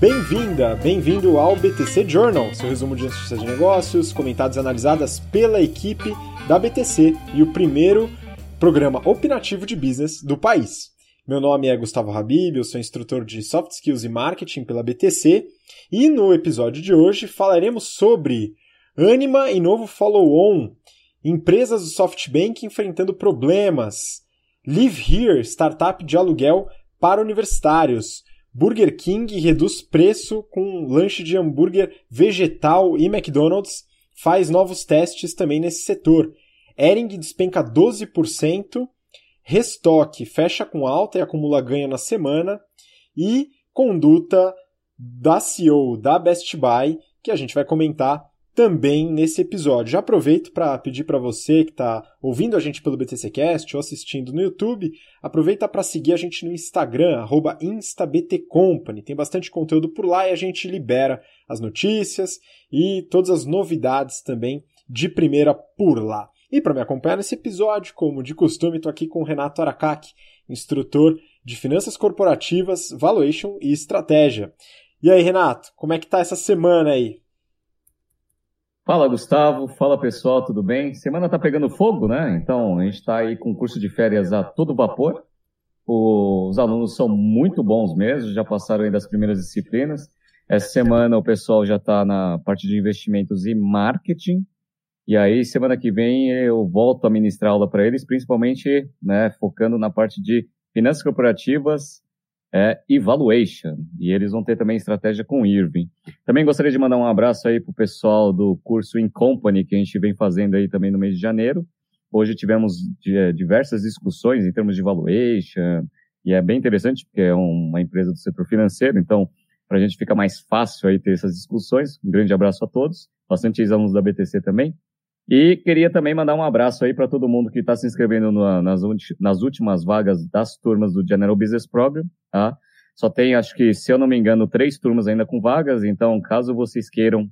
Bem-vinda, bem-vindo ao BTC Journal, seu resumo de notícias de negócios, comentados e analisadas pela equipe da BTC e o primeiro programa opinativo de business do país. Meu nome é Gustavo Habib, eu sou instrutor de Soft Skills e Marketing pela BTC e no episódio de hoje falaremos sobre Anima e novo follow-on, empresas do SoftBank enfrentando problemas, Live Here, startup de aluguel para universitários, Burger King reduz preço com lanche de hambúrguer vegetal e McDonald's faz novos testes também nesse setor. Ering despenca 12%, Restock fecha com alta e acumula ganho na semana e conduta da CEO da Best Buy, que a gente vai comentar também nesse episódio. Já aproveito para pedir para você que está ouvindo a gente pelo BTCcast ou assistindo no YouTube, aproveita para seguir a gente no Instagram, instabtcompany. Tem bastante conteúdo por lá e a gente libera as notícias e todas as novidades também de primeira por lá. E para me acompanhar nesse episódio, como de costume, estou aqui com o Renato Aracaki, instrutor de finanças corporativas, valuation e estratégia. E aí, Renato, como é que tá essa semana aí? Fala, Gustavo. Fala, pessoal, tudo bem? Semana tá pegando fogo, né? Então, a gente está aí com curso de férias a todo vapor. Os alunos são muito bons mesmo, já passaram aí das primeiras disciplinas. Essa semana o pessoal já está na parte de investimentos e marketing. E aí, semana que vem, eu volto a ministrar aula para eles, principalmente né, focando na parte de finanças corporativas, é Evaluation. E eles vão ter também estratégia com Irving. Também gostaria de mandar um abraço aí para o pessoal do curso In Company, que a gente vem fazendo aí também no mês de janeiro. Hoje tivemos é, diversas discussões em termos de valuation, e é bem interessante, porque é uma empresa do setor financeiro, então para a gente fica mais fácil aí ter essas discussões. Um grande abraço a todos, bastante ex-alunos da BTC também. E queria também mandar um abraço aí para todo mundo que está se inscrevendo no, nas, nas, últimas vagas das turmas do General Business Program, tá? Só tem, acho que, se eu não me engano, três turmas ainda com vagas, então caso vocês queiram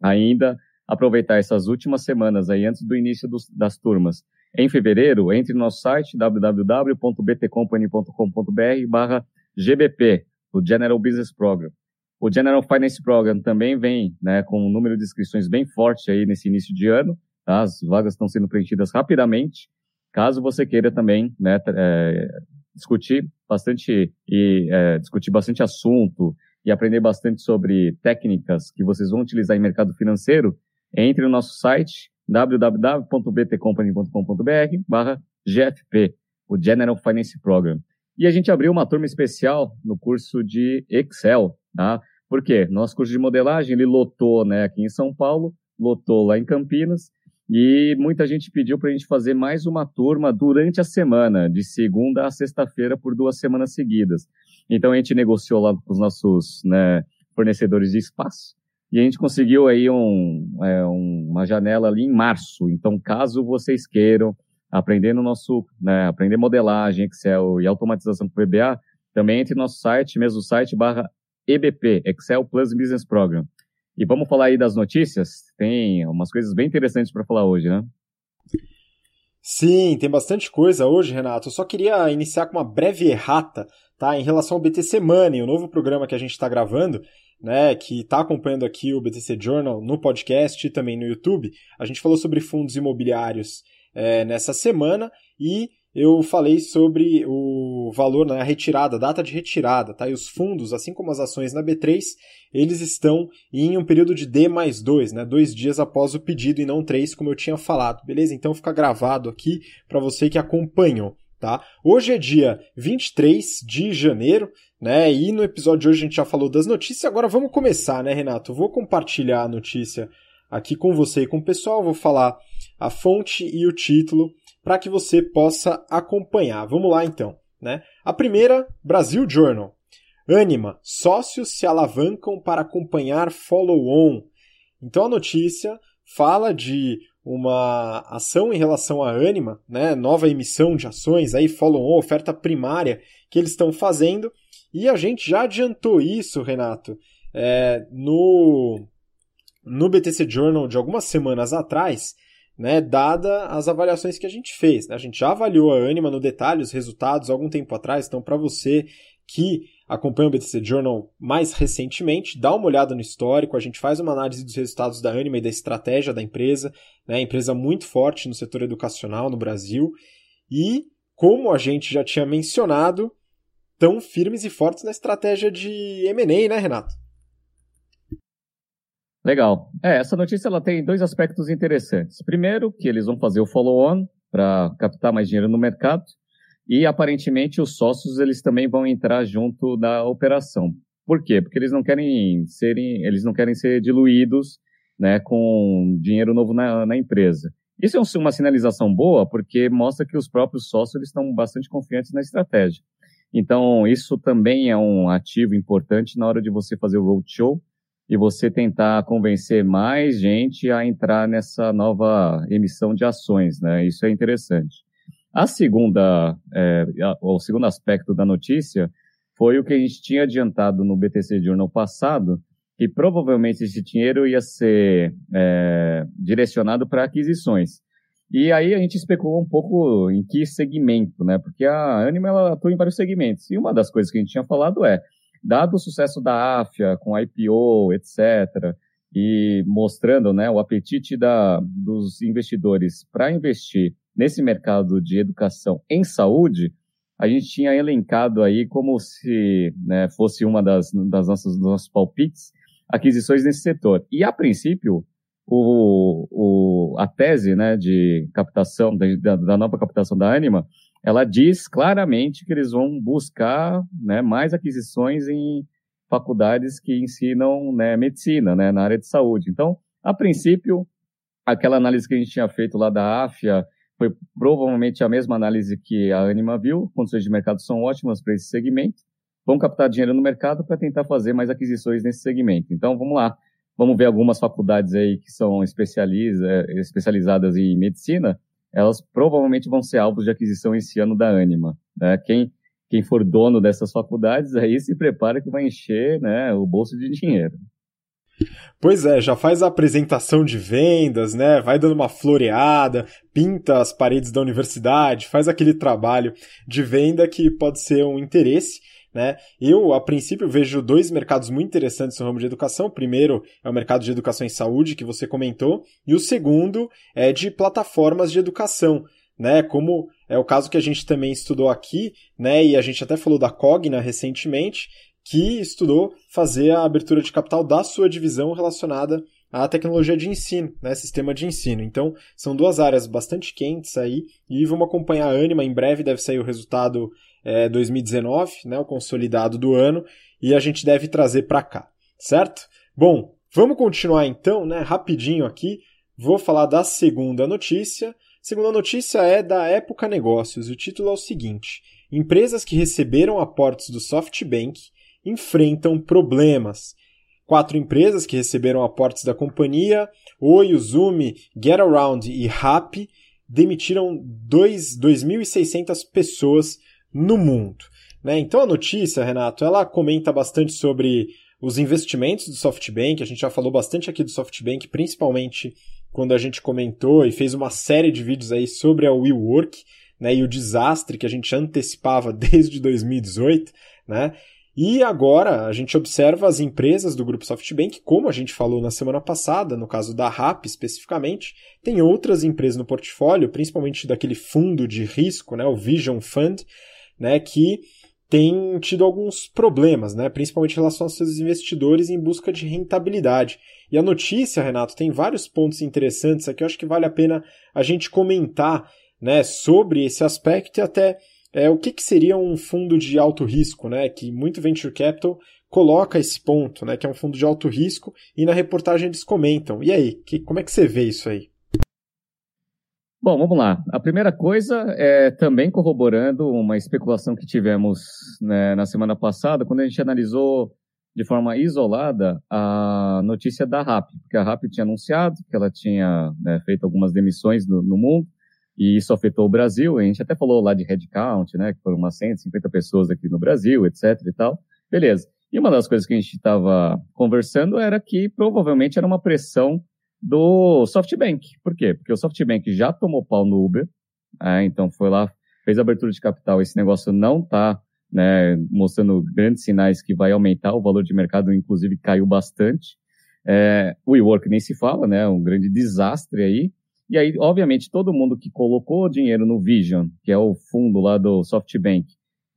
ainda aproveitar essas últimas semanas aí antes do início dos, das turmas, em fevereiro, entre no nosso site www.btcompany.com.br barra GBP, o General Business Program. O General Finance Program também vem né, com um número de inscrições bem forte aí nesse início de ano, Tá? As vagas estão sendo preenchidas rapidamente. Caso você queira também né, é, discutir bastante e é, discutir bastante assunto e aprender bastante sobre técnicas que vocês vão utilizar em mercado financeiro, entre no nosso site www.btcompany.com.br/gfp, o General Finance Program. E a gente abriu uma turma especial no curso de Excel, tá? Por quê? Nosso curso de modelagem ele lotou, né, aqui em São Paulo, lotou lá em Campinas e muita gente pediu para a gente fazer mais uma turma durante a semana, de segunda a sexta-feira, por duas semanas seguidas. Então a gente negociou lá com os nossos né, fornecedores de espaço e a gente conseguiu aí um, é, uma janela ali em março. Então, caso vocês queiram aprender no nosso, né, aprender modelagem, Excel e automatização com VBA, também entre no nosso site, mesmo site barra EBP, Excel Plus Business Program. E vamos falar aí das notícias? Tem umas coisas bem interessantes para falar hoje, né? Sim, tem bastante coisa hoje, Renato. Eu só queria iniciar com uma breve errata, tá? Em relação ao BTC Money, o novo programa que a gente está gravando, né? Que está acompanhando aqui o BTC Journal no podcast e também no YouTube. A gente falou sobre fundos imobiliários é, nessa semana e eu falei sobre o valor na né, retirada, data de retirada, tá? E os fundos, assim como as ações na B3, eles estão em um período de D mais 2, né? Dois dias após o pedido e não três, como eu tinha falado, beleza? Então fica gravado aqui para você que acompanhou, tá? Hoje é dia 23 de janeiro, né? E no episódio de hoje a gente já falou das notícias, agora vamos começar, né, Renato? vou compartilhar a notícia aqui com você e com o pessoal, vou falar a fonte e o título para que você possa acompanhar. Vamos lá então. Né? A primeira, Brasil Journal. Anima, sócios se alavancam para acompanhar follow-on. Então a notícia fala de uma ação em relação à Anima, né? nova emissão de ações, aí follow-on, oferta primária que eles estão fazendo. E a gente já adiantou isso, Renato, é, no, no BTC Journal de algumas semanas atrás, né, dada as avaliações que a gente fez. Né? A gente já avaliou a Anima no detalhe, os resultados, algum tempo atrás, então para você que acompanha o BTC Journal mais recentemente, dá uma olhada no histórico, a gente faz uma análise dos resultados da Anima e da estratégia da empresa, né? empresa muito forte no setor educacional no Brasil, e como a gente já tinha mencionado, tão firmes e fortes na estratégia de M&A, né, Renato? Legal. É, essa notícia ela tem dois aspectos interessantes. Primeiro, que eles vão fazer o follow-on para captar mais dinheiro no mercado. E aparentemente os sócios eles também vão entrar junto da operação. Por quê? Porque eles não querem serem, eles não querem ser diluídos, né, com dinheiro novo na, na empresa. Isso é uma sinalização boa porque mostra que os próprios sócios estão bastante confiantes na estratégia. Então, isso também é um ativo importante na hora de você fazer o roadshow e você tentar convencer mais gente a entrar nessa nova emissão de ações, né? Isso é interessante. A segunda, é, o segundo aspecto da notícia foi o que a gente tinha adiantado no BTC Journal passado, que provavelmente esse dinheiro ia ser é, direcionado para aquisições. E aí a gente especulou um pouco em que segmento, né? Porque a Anima ela atua em vários segmentos. E uma das coisas que a gente tinha falado é, dado o sucesso da AFIA com IPO, etc., e mostrando né, o apetite da, dos investidores para investir nesse mercado de educação em saúde, a gente tinha elencado aí como se né, fosse uma das, das nossas, dos nossos palpites aquisições nesse setor. E, a princípio, o, o, a tese né, de captação, da, da nova captação da Anima, ela diz claramente que eles vão buscar né, mais aquisições em faculdades que ensinam né, medicina, né, na área de saúde. Então, a princípio, aquela análise que a gente tinha feito lá da AFIA foi provavelmente a mesma análise que a Anima viu, condições de mercado são ótimas para esse segmento, vão captar dinheiro no mercado para tentar fazer mais aquisições nesse segmento. Então, vamos lá, vamos ver algumas faculdades aí que são especializadas em medicina, elas provavelmente vão ser alvos de aquisição esse ano da Anima. Né? Quem, quem for dono dessas faculdades aí se prepara que vai encher né, o bolso de dinheiro. Pois é, já faz a apresentação de vendas, né? Vai dando uma floreada, pinta as paredes da universidade, faz aquele trabalho de venda que pode ser um interesse. Né? Eu, a princípio, vejo dois mercados muito interessantes no ramo de educação. O primeiro é o mercado de educação em saúde, que você comentou, e o segundo é de plataformas de educação. Né, como é o caso que a gente também estudou aqui, né, e a gente até falou da Cogna recentemente, que estudou fazer a abertura de capital da sua divisão relacionada à tecnologia de ensino, né, sistema de ensino. Então, são duas áreas bastante quentes aí e vamos acompanhar a Anima. Em breve deve sair o resultado é, 2019, né, o consolidado do ano, e a gente deve trazer para cá, certo? Bom, vamos continuar então, né, rapidinho aqui. Vou falar da segunda notícia. Segunda notícia é da Época Negócios. O título é o seguinte: Empresas que receberam aportes do SoftBank enfrentam problemas. Quatro empresas que receberam aportes da companhia, Oi, Uzumi, GetAround e Rappi, demitiram 2.600 pessoas no mundo. Né? Então a notícia, Renato, ela comenta bastante sobre os investimentos do SoftBank. A gente já falou bastante aqui do SoftBank, principalmente quando a gente comentou e fez uma série de vídeos aí sobre a WeWork né, e o desastre que a gente antecipava desde 2018. Né? E agora a gente observa as empresas do grupo SoftBank, como a gente falou na semana passada, no caso da RAP especificamente, tem outras empresas no portfólio, principalmente daquele fundo de risco, né, o Vision Fund, né, que tem tido alguns problemas, né, principalmente em relação aos seus investidores em busca de rentabilidade. E a notícia, Renato, tem vários pontos interessantes aqui, eu acho que vale a pena a gente comentar né, sobre esse aspecto e até é, o que, que seria um fundo de alto risco, né? Que muito venture capital coloca esse ponto, né? Que é um fundo de alto risco e na reportagem eles comentam. E aí, que, como é que você vê isso aí? Bom, vamos lá. A primeira coisa é também corroborando uma especulação que tivemos né, na semana passada, quando a gente analisou de forma isolada a notícia da RAP, porque a RAP tinha anunciado que ela tinha né, feito algumas demissões no, no mundo, e isso afetou o Brasil. A gente até falou lá de headcount, né? Que foram umas 150 pessoas aqui no Brasil, etc e tal. Beleza. E uma das coisas que a gente estava conversando era que provavelmente era uma pressão do SoftBank. Por quê? Porque o SoftBank já tomou pau no Uber, né? então foi lá, fez abertura de capital, esse negócio não está né, mostrando grandes sinais que vai aumentar, o valor de mercado inclusive caiu bastante. É, o WeWork nem se fala, né, um grande desastre aí. E aí, obviamente, todo mundo que colocou dinheiro no Vision, que é o fundo lá do SoftBank,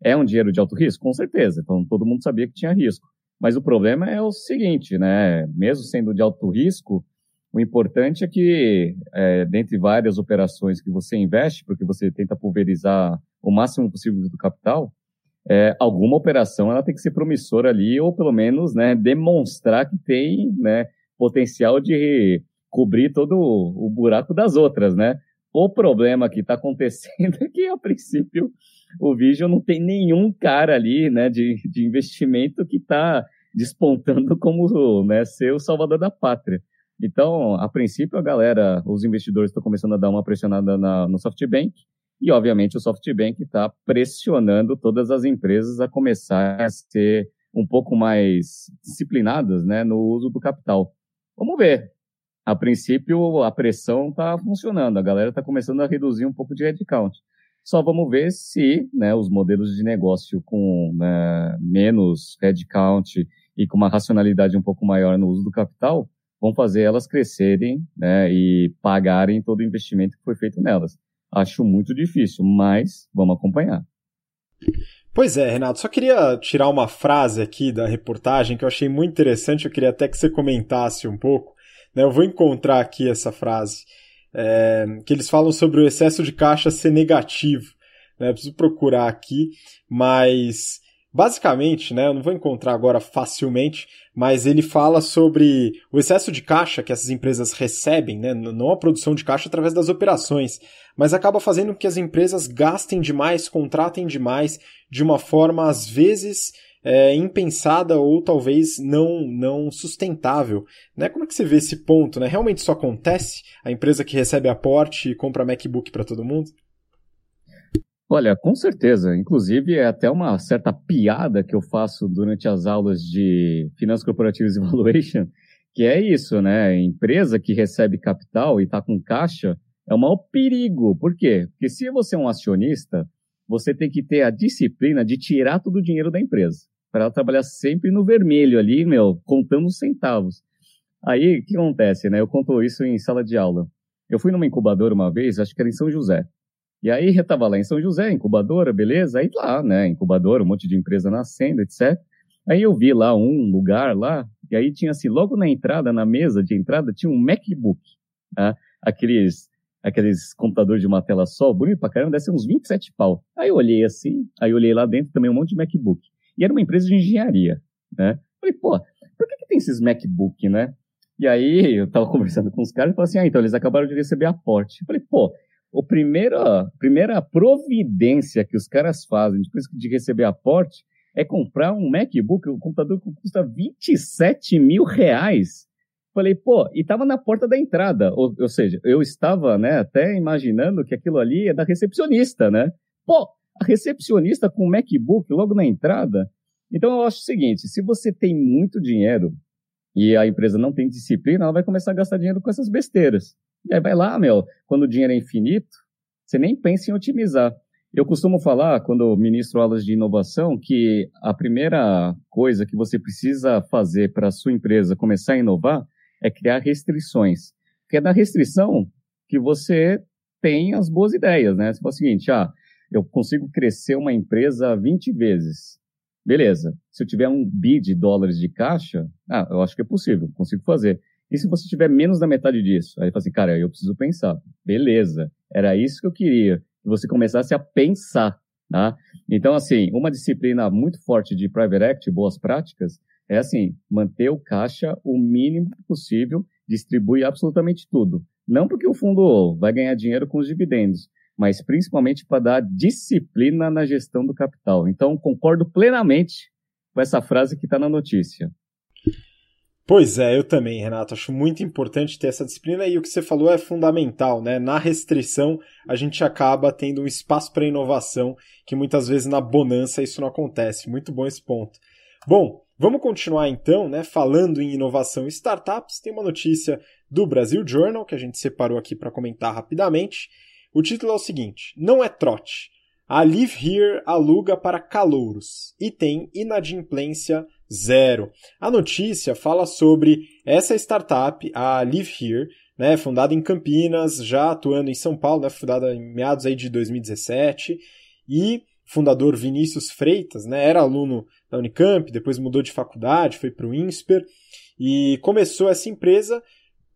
é um dinheiro de alto risco? Com certeza. Então, todo mundo sabia que tinha risco. Mas o problema é o seguinte, né? Mesmo sendo de alto risco, o importante é que, é, dentre várias operações que você investe, porque você tenta pulverizar o máximo possível do capital, é, alguma operação ela tem que ser promissora ali, ou pelo menos né, demonstrar que tem né, potencial de cobrir todo o, buraco das outras, né? O problema que está acontecendo é que, a princípio, o Vision não tem nenhum cara ali, né, de, de investimento que está despontando como, né, ser o salvador da pátria. Então, a princípio, a galera, os investidores estão começando a dar uma pressionada na, no SoftBank, e, obviamente, o SoftBank está pressionando todas as empresas a começar a ser um pouco mais disciplinadas né, no uso do capital. Vamos ver. A princípio, a pressão está funcionando, a galera está começando a reduzir um pouco de headcount. Só vamos ver se né, os modelos de negócio com né, menos headcount e com uma racionalidade um pouco maior no uso do capital vão fazer elas crescerem né, e pagarem todo o investimento que foi feito nelas. Acho muito difícil, mas vamos acompanhar. Pois é, Renato, só queria tirar uma frase aqui da reportagem que eu achei muito interessante, eu queria até que você comentasse um pouco. Né? Eu vou encontrar aqui essa frase é, que eles falam sobre o excesso de caixa ser negativo. Né? preciso procurar aqui, mas basicamente, né, eu não vou encontrar agora facilmente, mas ele fala sobre o excesso de caixa que essas empresas recebem, né, não a produção de caixa através das operações, mas acaba fazendo com que as empresas gastem demais, contratem demais, de uma forma às vezes é, impensada ou talvez não não sustentável. Né? Como é que você vê esse ponto? Né? Realmente isso acontece? A empresa que recebe aporte e compra MacBook para todo mundo? Olha, com certeza. Inclusive, é até uma certa piada que eu faço durante as aulas de Finanças Corporativas e Valuation, que é isso, né? Empresa que recebe capital e está com caixa é o maior perigo. Por quê? Porque se você é um acionista, você tem que ter a disciplina de tirar todo o dinheiro da empresa para ela trabalhar sempre no vermelho ali, meu, contando os centavos. Aí, o que acontece, né? Eu conto isso em sala de aula. Eu fui numa incubadora uma vez, acho que era em São José. E aí eu tava lá em São José, incubadora, beleza? Aí lá, né, incubadora, um monte de empresa nascendo, etc. Aí eu vi lá um lugar lá, e aí tinha assim, logo na entrada, na mesa de entrada, tinha um MacBook, né? aqueles aqueles computadores de uma tela só, bonito pra caramba, deve ser uns 27 pau. Aí eu olhei assim, aí eu olhei lá dentro também um monte de MacBook. E era uma empresa de engenharia, né? Falei, pô, por que, que tem esses MacBook, né? E aí eu tava conversando com os caras e falei assim, ah, então eles acabaram de receber aporte. Eu falei, pô, a primeira, primeira providência que os caras fazem depois de receber aporte é comprar um MacBook, um computador que custa 27 mil reais. Falei, pô, e tava na porta da entrada. Ou, ou seja, eu estava, né, até imaginando que aquilo ali é da recepcionista, né? Pô, a recepcionista com o MacBook logo na entrada. Então eu acho o seguinte: se você tem muito dinheiro e a empresa não tem disciplina, ela vai começar a gastar dinheiro com essas besteiras. E aí vai lá, meu, quando o dinheiro é infinito, você nem pensa em otimizar. Eu costumo falar, quando ministro aulas de inovação, que a primeira coisa que você precisa fazer para a sua empresa começar a inovar é criar restrições. Porque é da restrição que você tem as boas ideias, né? Você fala o seguinte, ah, eu consigo crescer uma empresa 20 vezes. Beleza. Se eu tiver um bi de dólares de caixa, ah, eu acho que é possível, consigo fazer. E se você tiver menos da metade disso? Aí fala assim, cara, eu preciso pensar. Beleza. Era isso que eu queria. Que você começasse a pensar, tá? Então, assim, uma disciplina muito forte de Private Equity, boas práticas, é assim, manter o caixa o mínimo possível, distribuir absolutamente tudo. Não porque o fundo vai ganhar dinheiro com os dividendos, mas principalmente para dar disciplina na gestão do capital. Então, concordo plenamente com essa frase que está na notícia. Pois é, eu também, Renato. Acho muito importante ter essa disciplina e o que você falou é fundamental, né? Na restrição, a gente acaba tendo um espaço para inovação que muitas vezes na bonança isso não acontece. Muito bom esse ponto. Bom, vamos continuar então, né? Falando em inovação e startups, tem uma notícia do Brasil Journal que a gente separou aqui para comentar rapidamente o título é o seguinte: Não é trote. A Live Here aluga para calouros e tem inadimplência zero. A notícia fala sobre essa startup, a Live Here, né, fundada em Campinas, já atuando em São Paulo, né, fundada em meados aí de 2017, e fundador Vinícius Freitas, né, era aluno da Unicamp, depois mudou de faculdade, foi para o INSPER, e começou essa empresa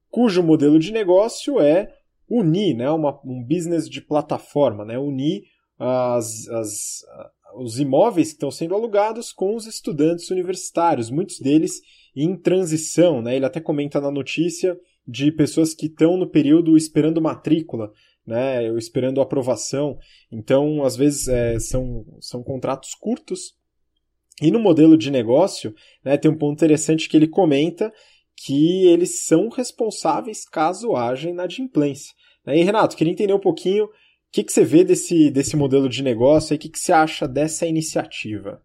cujo modelo de negócio é unir, né, uma, um business de plataforma, né, unir as, as, os imóveis que estão sendo alugados com os estudantes universitários, muitos deles em transição. Né? Ele até comenta na notícia de pessoas que estão no período esperando matrícula, né, esperando aprovação. Então, às vezes, é, são, são contratos curtos. E no modelo de negócio, né, tem um ponto interessante que ele comenta que eles são responsáveis caso haja inadimplência. E, Renato, queria entender um pouquinho o que, que você vê desse, desse modelo de negócio e o que, que você acha dessa iniciativa?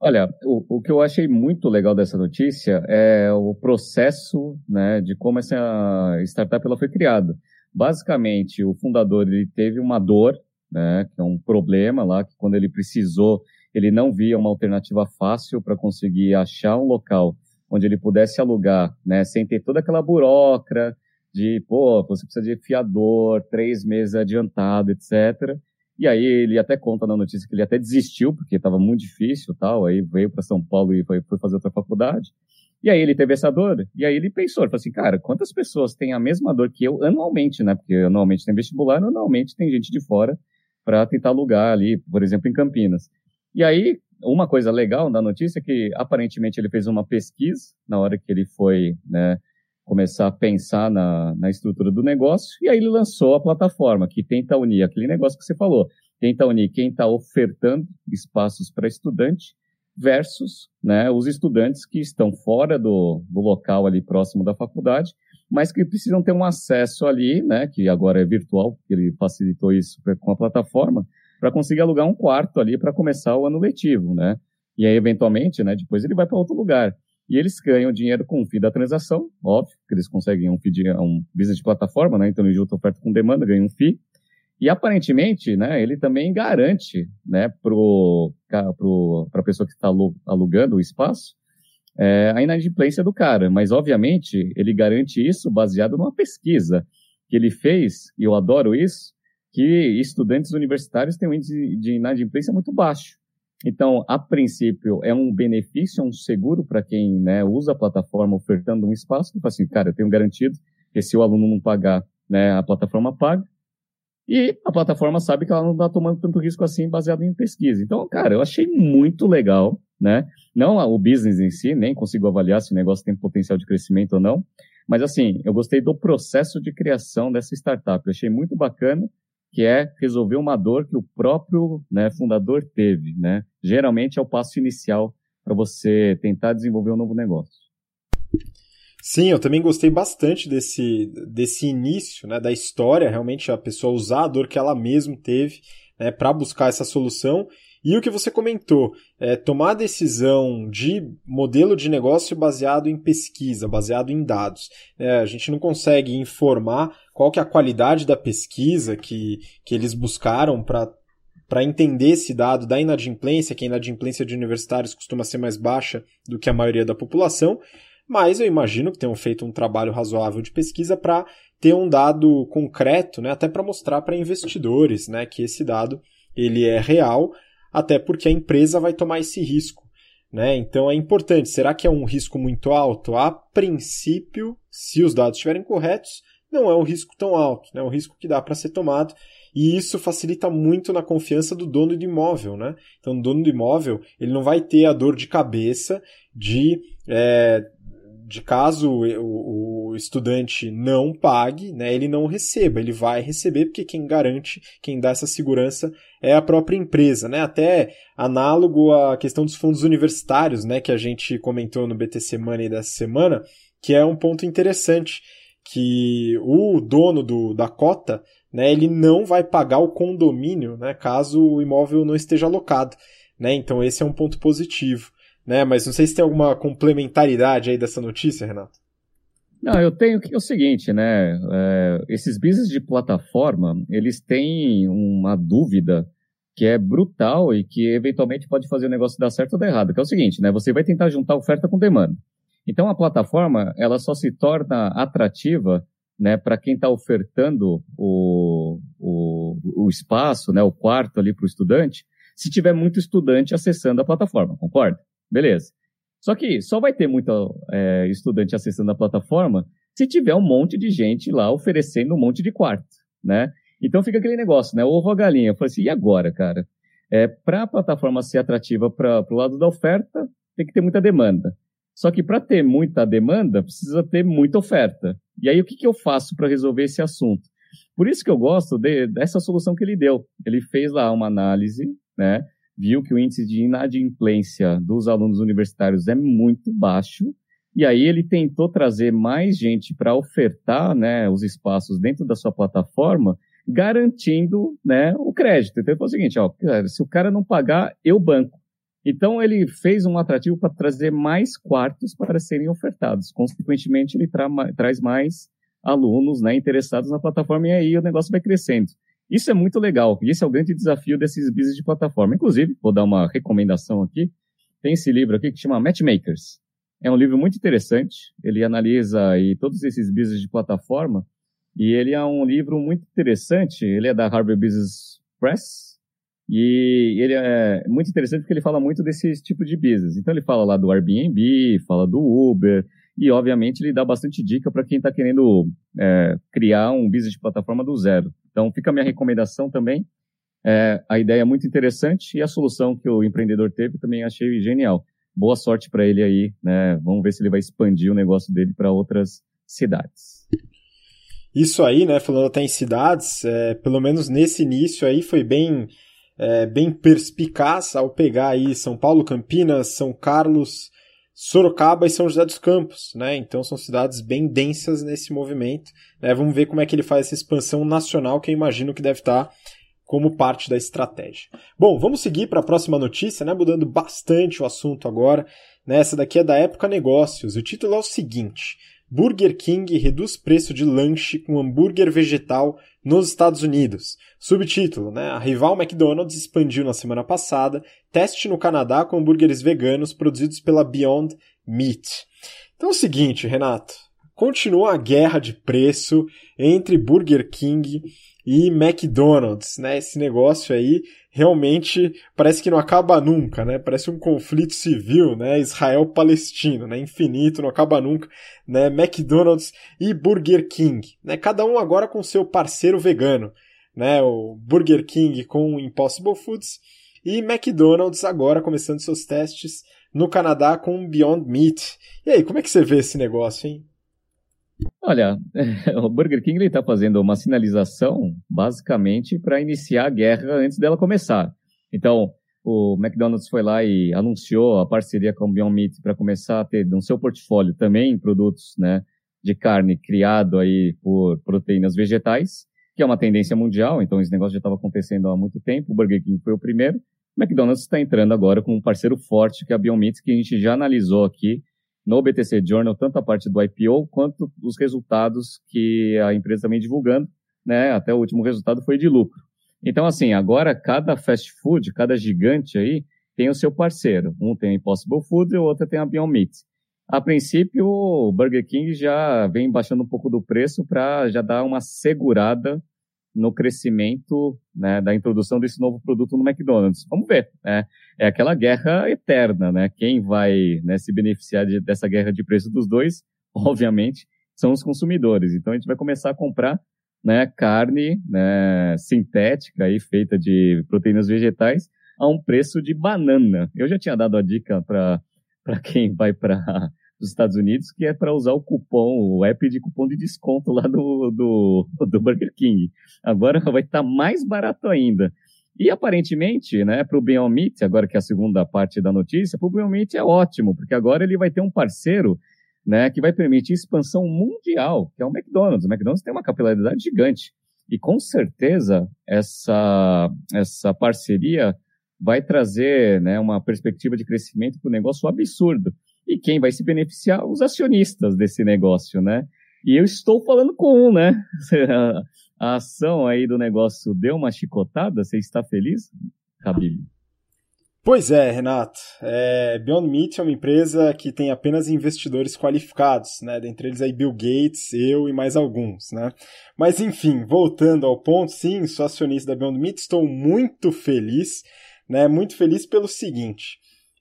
Olha, o, o que eu achei muito legal dessa notícia é o processo né, de como essa startup ela foi criada. Basicamente, o fundador ele teve uma dor, né, que é um problema lá, que quando ele precisou, ele não via uma alternativa fácil para conseguir achar um local onde ele pudesse alugar, né, sem ter toda aquela burocracia, de, pô, você precisa de fiador, três meses adiantado, etc. E aí ele até conta na notícia que ele até desistiu, porque estava muito difícil tal, aí veio para São Paulo e foi, foi, fazer outra faculdade. E aí ele teve essa dor, e aí ele pensou, ele falou assim, cara, quantas pessoas têm a mesma dor que eu anualmente, né? Porque anualmente tem vestibular, anualmente tem gente de fora para tentar alugar ali, por exemplo, em Campinas. E aí, uma coisa legal da notícia é que aparentemente ele fez uma pesquisa na hora que ele foi, né, começar a pensar na, na estrutura do negócio, e aí ele lançou a plataforma, que tenta unir aquele negócio que você falou, tenta unir quem está ofertando espaços para estudante versus né, os estudantes que estão fora do, do local ali próximo da faculdade, mas que precisam ter um acesso ali, né, que agora é virtual, porque ele facilitou isso com a plataforma, para conseguir alugar um quarto ali para começar o ano letivo, né? E aí, eventualmente, né, depois ele vai para outro lugar. E eles ganham dinheiro com o FII da transação, óbvio, que eles conseguem um de, um business de plataforma, né? Então ele junta oferta com demanda, ganha um FII. E aparentemente, né, ele também garante, né, para pro, a pessoa que está alugando o espaço, é, a inadimplência do cara. Mas, obviamente, ele garante isso baseado numa pesquisa que ele fez, e eu adoro isso, que estudantes universitários têm um índice de inadimplência muito baixo. Então, a princípio, é um benefício, é um seguro para quem né, usa a plataforma ofertando um espaço, que assim, cara, eu tenho garantido que se o aluno não pagar, né, a plataforma paga. E a plataforma sabe que ela não está tomando tanto risco assim baseado em pesquisa. Então, cara, eu achei muito legal, né? Não o business em si, nem consigo avaliar se o negócio tem potencial de crescimento ou não. Mas assim, eu gostei do processo de criação dessa startup. Eu achei muito bacana que é resolver uma dor que o próprio né, fundador teve. Né? Geralmente é o passo inicial para você tentar desenvolver um novo negócio. Sim, eu também gostei bastante desse, desse início né, da história, realmente a pessoa usar a dor que ela mesma teve né, para buscar essa solução e o que você comentou, é tomar decisão de modelo de negócio baseado em pesquisa, baseado em dados. É, a gente não consegue informar qual que é a qualidade da pesquisa que, que eles buscaram para para entender esse dado da inadimplência, que a inadimplência de universitários costuma ser mais baixa do que a maioria da população, mas eu imagino que tenham feito um trabalho razoável de pesquisa para ter um dado concreto, né, até para mostrar para investidores né, que esse dado ele é real, até porque a empresa vai tomar esse risco. Né? Então é importante. Será que é um risco muito alto? A princípio, se os dados estiverem corretos, não é um risco tão alto, né? é um risco que dá para ser tomado. E isso facilita muito na confiança do dono do imóvel. Né? Então, o dono do imóvel ele não vai ter a dor de cabeça de é, de caso o, o, estudante não pague, né, ele não receba, ele vai receber porque quem garante, quem dá essa segurança é a própria empresa, né? Até análogo à questão dos fundos universitários, né, que a gente comentou no BTC Money dessa semana, que é um ponto interessante que o dono do, da cota, né, ele não vai pagar o condomínio, né, caso o imóvel não esteja alocado, né? Então esse é um ponto positivo né? Mas não sei se tem alguma complementaridade aí dessa notícia, Renato. Não, eu tenho que é o seguinte, né? É, esses business de plataforma, eles têm uma dúvida que é brutal e que eventualmente pode fazer o negócio dar certo ou dar errado, que é o seguinte, né? Você vai tentar juntar oferta com demanda. Então a plataforma, ela só se torna atrativa, né, para quem está ofertando o, o, o espaço, né, o quarto ali para o estudante, se tiver muito estudante acessando a plataforma, concorda? Beleza. Só que só vai ter muito é, estudante acessando a plataforma se tiver um monte de gente lá oferecendo um monte de quarto, né? Então fica aquele negócio, né? Ovo a galinha. Eu falei assim, e agora, cara? É, para a plataforma ser atrativa para o lado da oferta, tem que ter muita demanda. Só que para ter muita demanda, precisa ter muita oferta. E aí, o que, que eu faço para resolver esse assunto? Por isso que eu gosto de, dessa solução que ele deu. Ele fez lá uma análise, né? Viu que o índice de inadimplência dos alunos universitários é muito baixo. E aí ele tentou trazer mais gente para ofertar né, os espaços dentro da sua plataforma garantindo né, o crédito. Então ele falou o seguinte, ó, se o cara não pagar, eu banco. Então ele fez um atrativo para trazer mais quartos para serem ofertados. Consequentemente, ele tra traz mais alunos né, interessados na plataforma e aí o negócio vai crescendo. Isso é muito legal. E esse é o grande desafio desses business de plataforma. Inclusive, vou dar uma recomendação aqui. Tem esse livro aqui que chama Matchmakers. É um livro muito interessante. Ele analisa aí todos esses business de plataforma e ele é um livro muito interessante. Ele é da Harvard Business Press. E ele é muito interessante porque ele fala muito desse tipo de business. Então ele fala lá do Airbnb, fala do Uber, e obviamente ele dá bastante dica para quem está querendo é, criar um business de plataforma do zero. Então fica a minha recomendação também. É, a ideia é muito interessante e a solução que o empreendedor teve também achei genial. Boa sorte para ele aí, né? Vamos ver se ele vai expandir o negócio dele para outras cidades. Isso aí, né, falando até em cidades, é, pelo menos nesse início aí foi bem, é, bem perspicaz ao pegar aí São Paulo, Campinas, São Carlos, Sorocaba e São José dos Campos, né? Então são cidades bem densas nesse movimento. Né? Vamos ver como é que ele faz essa expansão nacional, que eu imagino que deve estar como parte da estratégia. Bom, vamos seguir para a próxima notícia, né? Mudando bastante o assunto agora. Né? Essa daqui é da Época Negócios. O título é o seguinte: Burger King reduz preço de lanche com hambúrguer vegetal nos Estados Unidos. Subtítulo, né? A rival McDonald's expandiu na semana passada teste no Canadá com hambúrgueres veganos produzidos pela Beyond Meat. Então é o seguinte, Renato. Continua a guerra de preço entre Burger King e McDonald's, né? Esse negócio aí realmente parece que não acaba nunca, né? Parece um conflito civil, né? Israel-Palestino, né? Infinito, não acaba nunca, né? McDonald's e Burger King, né? Cada um agora com seu parceiro vegano, né? O Burger King com Impossible Foods e McDonald's agora começando seus testes no Canadá com Beyond Meat. E aí, como é que você vê esse negócio, hein? Olha, o Burger King está fazendo uma sinalização basicamente para iniciar a guerra antes dela começar. Então, o McDonald's foi lá e anunciou a parceria com o Beyond Meat para começar a ter no seu portfólio também produtos né, de carne criado aí por proteínas vegetais, que é uma tendência mundial, então esse negócio já estava acontecendo há muito tempo. O Burger King foi o primeiro. O McDonald's está entrando agora com um parceiro forte, que é a Beyond Meat, que a gente já analisou aqui no BTC Journal, tanto a parte do IPO quanto os resultados que a empresa vem divulgando, né? Até o último resultado foi de lucro. Então, assim, agora cada fast food, cada gigante aí, tem o seu parceiro. Um tem a Impossible Food e o outro tem a Beyond Meat. A princípio, o Burger King já vem baixando um pouco do preço para já dar uma segurada no crescimento né, da introdução desse novo produto no McDonald's. Vamos ver. Né? É aquela guerra eterna, né? Quem vai né, se beneficiar de, dessa guerra de preço dos dois, obviamente, são os consumidores. Então a gente vai começar a comprar né, carne né, sintética aí, feita de proteínas vegetais a um preço de banana. Eu já tinha dado a dica para quem vai para dos Estados Unidos, que é para usar o cupom, o app de cupom de desconto lá do, do, do Burger King. Agora vai estar tá mais barato ainda. E aparentemente, né, para o Beyond agora que é a segunda parte da notícia, para o Beyond é ótimo, porque agora ele vai ter um parceiro né, que vai permitir expansão mundial, que é o McDonald's. O McDonald's tem uma capilaridade gigante. E com certeza essa, essa parceria vai trazer né, uma perspectiva de crescimento para o negócio absurdo. E quem vai se beneficiar? Os acionistas desse negócio, né? E eu estou falando com um, né? A ação aí do negócio deu uma chicotada, você está feliz, Habib? Pois é, Renato. É, Beyond Meat é uma empresa que tem apenas investidores qualificados, né? Dentre eles aí Bill Gates, eu e mais alguns, né? Mas enfim, voltando ao ponto, sim, sou acionista da Beyond Meat, estou muito feliz, né? Muito feliz pelo seguinte,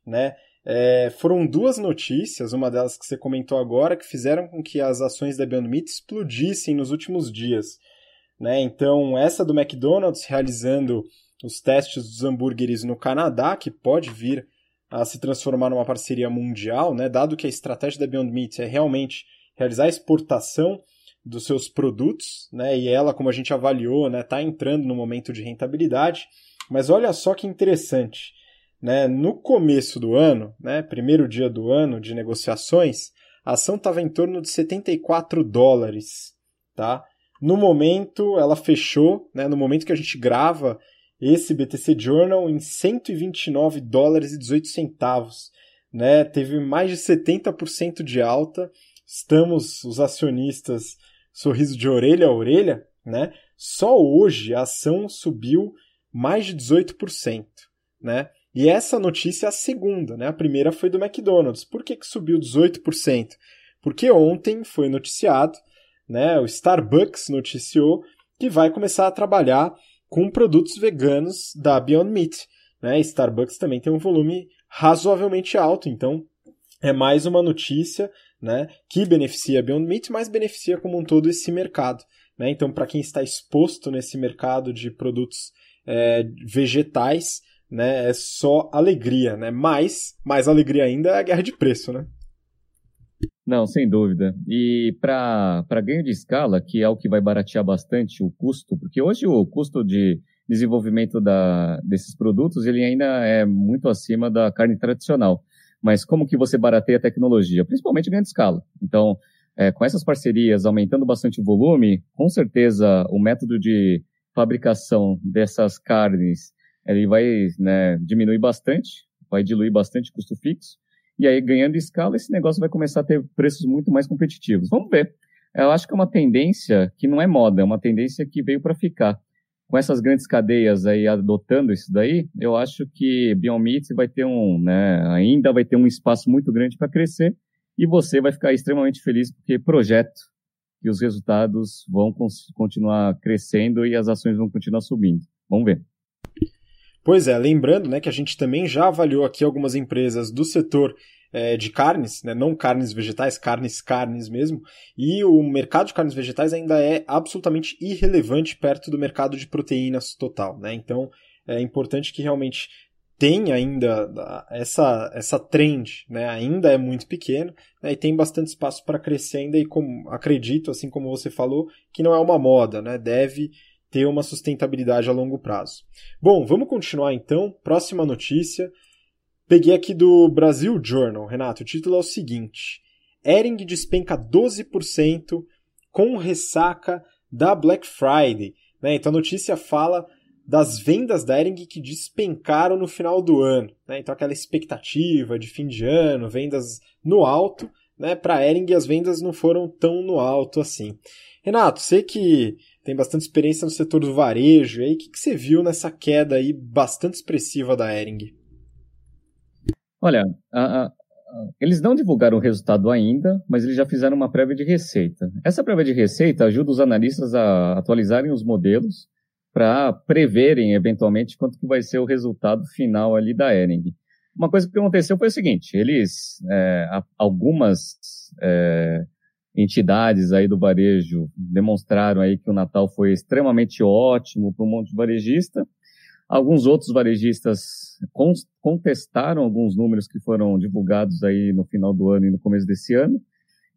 né? É, foram duas notícias, uma delas que você comentou agora, que fizeram com que as ações da Beyond Meat explodissem nos últimos dias. Né? Então, essa do McDonald's realizando os testes dos hambúrgueres no Canadá, que pode vir a se transformar numa parceria mundial, né? dado que a estratégia da Beyond Meat é realmente realizar a exportação dos seus produtos, né? e ela, como a gente avaliou, está né, entrando no momento de rentabilidade. Mas olha só que interessante né, no começo do ano, né, primeiro dia do ano de negociações, a ação estava em torno de 74 dólares. Tá? No momento, ela fechou, né, no momento que a gente grava esse BTC Journal, em 129 dólares e 18 centavos. Né? Teve mais de 70% de alta. Estamos, os acionistas, sorriso de orelha a orelha. Né? Só hoje a ação subiu mais de 18%. Né? E essa notícia é a segunda, né? A primeira foi do McDonald's. Por que, que subiu 18%? Porque ontem foi noticiado, né? O Starbucks noticiou que vai começar a trabalhar com produtos veganos da Beyond Meat. Né? Starbucks também tem um volume razoavelmente alto, então é mais uma notícia né, que beneficia a Beyond Meat, mas beneficia como um todo esse mercado. Né? Então, para quem está exposto nesse mercado de produtos é, vegetais, né, é só alegria, né? Mas, mais alegria ainda é a guerra de preço, né? Não, sem dúvida. E para ganho de escala, que é o que vai baratear bastante o custo, porque hoje o custo de desenvolvimento da, desses produtos ele ainda é muito acima da carne tradicional. Mas como que você barateia a tecnologia? Principalmente ganho de escala. Então, é, com essas parcerias aumentando bastante o volume, com certeza o método de fabricação dessas carnes ele vai né, diminuir bastante, vai diluir bastante o custo fixo, e aí ganhando escala, esse negócio vai começar a ter preços muito mais competitivos. Vamos ver. Eu acho que é uma tendência que não é moda, é uma tendência que veio para ficar. Com essas grandes cadeias aí adotando isso daí, eu acho que Beyond vai ter um, né, ainda vai ter um espaço muito grande para crescer e você vai ficar extremamente feliz porque projeto que os resultados vão continuar crescendo e as ações vão continuar subindo. Vamos ver. Pois é, lembrando né, que a gente também já avaliou aqui algumas empresas do setor é, de carnes, né, não carnes vegetais, carnes, carnes mesmo, e o mercado de carnes vegetais ainda é absolutamente irrelevante perto do mercado de proteínas total. Né? Então é importante que realmente tenha ainda essa, essa trend, né, ainda é muito pequeno né, e tem bastante espaço para crescer ainda e como, acredito, assim como você falou, que não é uma moda, né, deve ter uma sustentabilidade a longo prazo. Bom, vamos continuar então. Próxima notícia. Peguei aqui do Brasil Journal, Renato. O título é o seguinte: Ering despenca 12% com ressaca da Black Friday. Né? Então a notícia fala das vendas da Ering que despencaram no final do ano. Né? Então aquela expectativa de fim de ano, vendas no alto. Né? Para a Ering as vendas não foram tão no alto assim. Renato, sei que tem bastante experiência no setor do varejo. E aí, o que, que você viu nessa queda aí bastante expressiva da Ering? Olha, a, a, eles não divulgaram o resultado ainda, mas eles já fizeram uma prévia de receita. Essa prévia de receita ajuda os analistas a atualizarem os modelos para preverem eventualmente quanto que vai ser o resultado final ali da Ering. Uma coisa que aconteceu foi o seguinte: eles, é, algumas é, entidades aí do varejo demonstraram aí que o Natal foi extremamente ótimo para um monte de varejista. Alguns outros varejistas contestaram alguns números que foram divulgados aí no final do ano e no começo desse ano.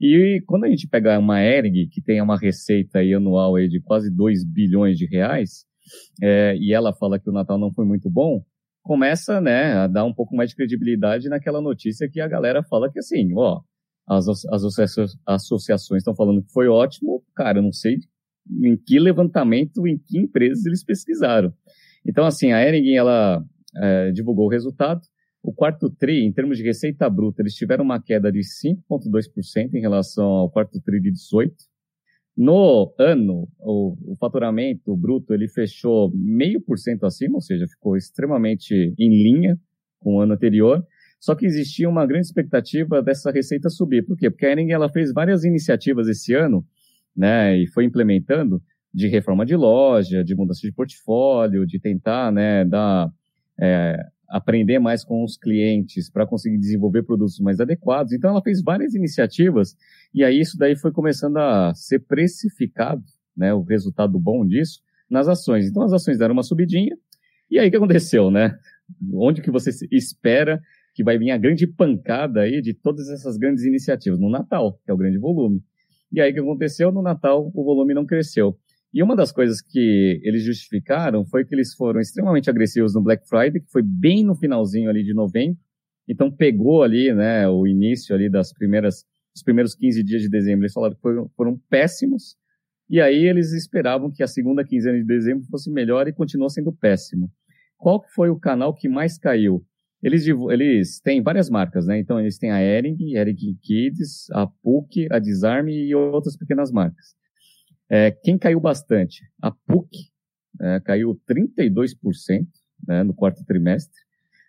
E quando a gente pegar uma ERG, que tem uma receita aí anual aí de quase 2 bilhões de reais, é, e ela fala que o Natal não foi muito bom, começa né, a dar um pouco mais de credibilidade naquela notícia que a galera fala que assim, ó, as, as associações estão falando que foi ótimo, cara, eu não sei em que levantamento, em que empresas eles pesquisaram. Então, assim, a Ering, ela é, divulgou o resultado. o quarto TRI, em termos de receita bruta, eles tiveram uma queda de 5,2% em relação ao quarto TRI de 18%. No ano, o, o faturamento bruto ele fechou meio por cento acima, ou seja, ficou extremamente em linha com o ano anterior. Só que existia uma grande expectativa dessa receita subir. Por quê? Porque a Ering ela fez várias iniciativas esse ano, né, e foi implementando de reforma de loja, de mudança de portfólio, de tentar, né, dar é, aprender mais com os clientes para conseguir desenvolver produtos mais adequados. Então ela fez várias iniciativas e aí isso daí foi começando a ser precificado, né, o resultado bom disso nas ações. Então as ações deram uma subidinha e aí o que aconteceu, né? Onde que você espera que vai vir a grande pancada aí de todas essas grandes iniciativas? No Natal, que é o grande volume. E aí o que aconteceu? No Natal o volume não cresceu. E uma das coisas que eles justificaram foi que eles foram extremamente agressivos no Black Friday, que foi bem no finalzinho ali de novembro. Então pegou ali, né, o início ali das primeiras, os primeiros 15 dias de dezembro. Eles falaram que foram, foram péssimos. E aí eles esperavam que a segunda quinzena de dezembro fosse melhor e continuou sendo péssimo. Qual foi o canal que mais caiu? Eles, eles têm várias marcas, né? Então eles têm a Ering, Ering Kids, a PUC, a Disarm e outras pequenas marcas. É, quem caiu bastante? A PUC é, caiu 32% né, no quarto trimestre.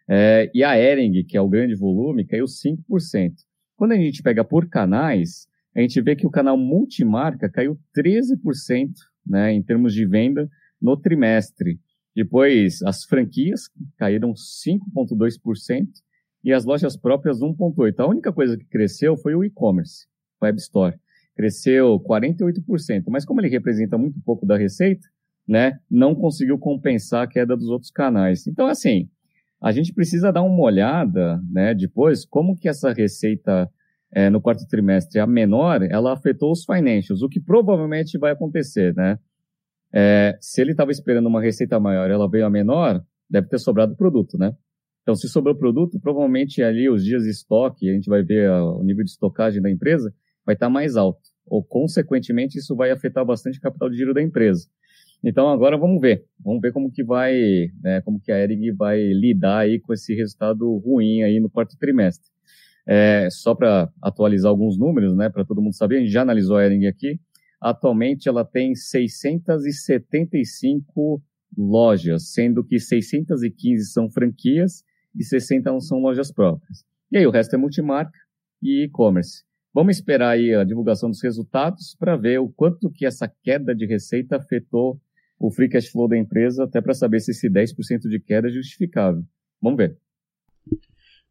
É, e a Ering, que é o grande volume, caiu 5%. Quando a gente pega por canais, a gente vê que o canal multimarca caiu 13% né, em termos de venda no trimestre. Depois, as franquias caíram 5,2% e as lojas próprias 1,8%. A única coisa que cresceu foi o e-commerce, Web Store cresceu 48%, mas como ele representa muito pouco da receita, né, não conseguiu compensar a queda dos outros canais. Então, assim, a gente precisa dar uma olhada, né, depois, como que essa receita é, no quarto trimestre, a menor, ela afetou os financials, o que provavelmente vai acontecer, né? É, se ele estava esperando uma receita maior, ela veio a menor, deve ter sobrado produto, né? Então, se sobrou produto, provavelmente ali os dias de estoque, a gente vai ver o nível de estocagem da empresa, vai estar mais alto. Ou, consequentemente, isso vai afetar bastante o capital de giro da empresa. Então, agora vamos ver. Vamos ver como que vai, né, como que a Ering vai lidar aí com esse resultado ruim aí no quarto trimestre. É, só para atualizar alguns números, né, para todo mundo saber, a gente já analisou a Ering aqui. Atualmente ela tem 675 lojas, sendo que 615 são franquias e 60 são lojas próprias. E aí o resto é multimarca e e-commerce. Vamos esperar aí a divulgação dos resultados para ver o quanto que essa queda de receita afetou o free cash flow da empresa, até para saber se esse 10% de queda é justificável. Vamos ver.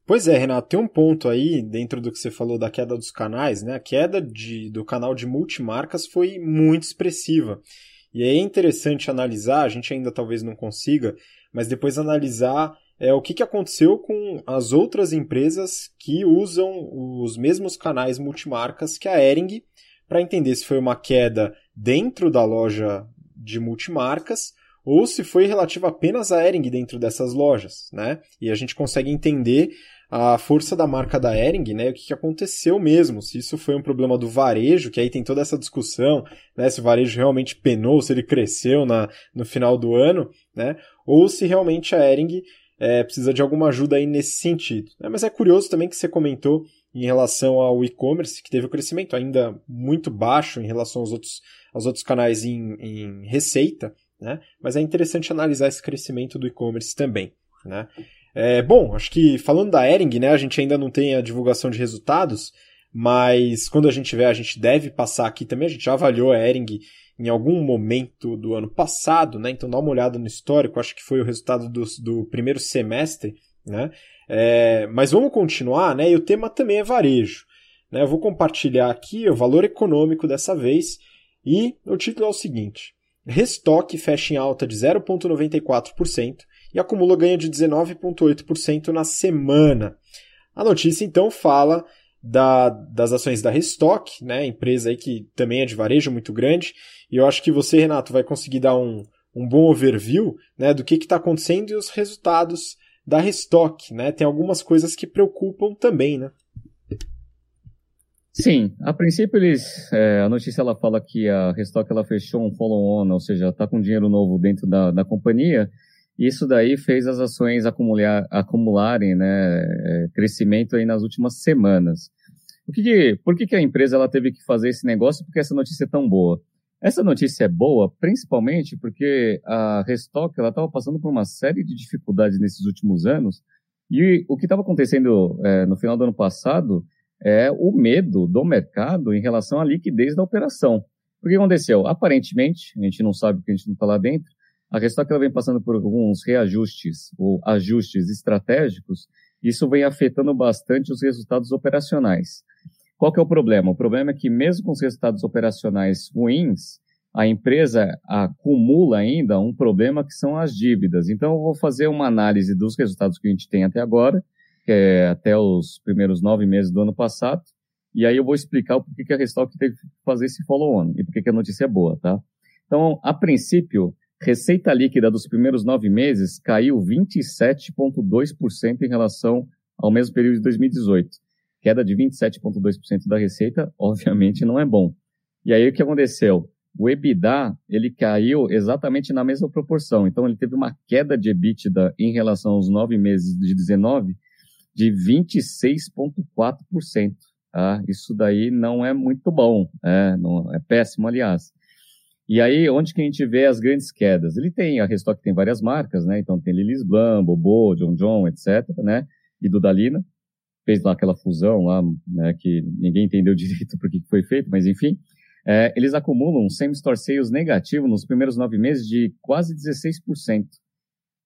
Pois é, Renato, tem um ponto aí dentro do que você falou da queda dos canais, né? A queda de, do canal de multimarcas foi muito expressiva. E é interessante analisar, a gente ainda talvez não consiga, mas depois analisar é o que, que aconteceu com as outras empresas que usam os mesmos canais multimarcas que a Ering, para entender se foi uma queda dentro da loja de multimarcas ou se foi relativa apenas a Ering dentro dessas lojas, né? E a gente consegue entender a força da marca da Ering, né? O que, aconteceu mesmo, se isso foi um problema do varejo, que aí tem toda essa discussão, né? Se o varejo realmente penou, se ele cresceu na, no final do ano, né? Ou se realmente a Ering é, precisa de alguma ajuda aí nesse sentido. Né? Mas é curioso também que você comentou em relação ao e-commerce, que teve um crescimento ainda muito baixo em relação aos outros, aos outros canais em, em receita, né? mas é interessante analisar esse crescimento do e-commerce também. Né? É, bom, acho que falando da Ering, né, a gente ainda não tem a divulgação de resultados, mas quando a gente tiver, a gente deve passar aqui também. A gente já avaliou a Ering em algum momento do ano passado, né? Então dá uma olhada no histórico, acho que foi o resultado do, do primeiro semestre, né? É, mas vamos continuar, né? E o tema também é varejo. Né? Eu vou compartilhar aqui o valor econômico dessa vez e o título é o seguinte: Restock fecha em alta de 0,94% e acumula ganho de 19,8% na semana. A notícia então fala da, das ações da Restock, né, empresa aí que também é de varejo muito grande, e eu acho que você, Renato, vai conseguir dar um, um bom overview né, do que está acontecendo e os resultados da Restock. Né? Tem algumas coisas que preocupam também, né? Sim, a princípio eles, é, a notícia ela fala que a Restock ela fechou um follow-on, ou seja, está com dinheiro novo dentro da, da companhia, Isso daí fez as ações acumular, acumularem né, é, crescimento aí nas últimas semanas. O que que, por que, que a empresa ela teve que fazer esse negócio? Porque essa notícia é tão boa. Essa notícia é boa, principalmente porque a Restock estava passando por uma série de dificuldades nesses últimos anos. E o que estava acontecendo é, no final do ano passado é o medo do mercado em relação à liquidez da operação. O que aconteceu? Aparentemente, a gente não sabe porque a gente não está lá dentro, a Restock ela vem passando por alguns reajustes ou ajustes estratégicos, isso vem afetando bastante os resultados operacionais. Qual que é o problema? O problema é que mesmo com os resultados operacionais ruins, a empresa acumula ainda um problema que são as dívidas. Então, eu vou fazer uma análise dos resultados que a gente tem até agora, que é até os primeiros nove meses do ano passado, e aí eu vou explicar porquê que a Restock teve que fazer esse follow-on e porquê que a notícia é boa, tá? Então, a princípio, Receita líquida dos primeiros nove meses caiu 27,2% em relação ao mesmo período de 2018. Queda de 27,2% da receita, obviamente, não é bom. E aí o que aconteceu? O EBITDA, ele caiu exatamente na mesma proporção. Então, ele teve uma queda de EBITDA em relação aos nove meses de 19 de 26,4%. Tá? Isso daí não é muito bom, é, não, é péssimo, aliás. E aí, onde que a gente vê as grandes quedas? Ele tem, a Restock tem várias marcas, né? Então tem Lilis Blanc, Bobo, John John, etc, né? E Dudalina. Fez lá aquela fusão lá, né? Que ninguém entendeu direito por que foi feito, mas enfim. É, eles acumulam um same-store sales negativo nos primeiros nove meses de quase 16%.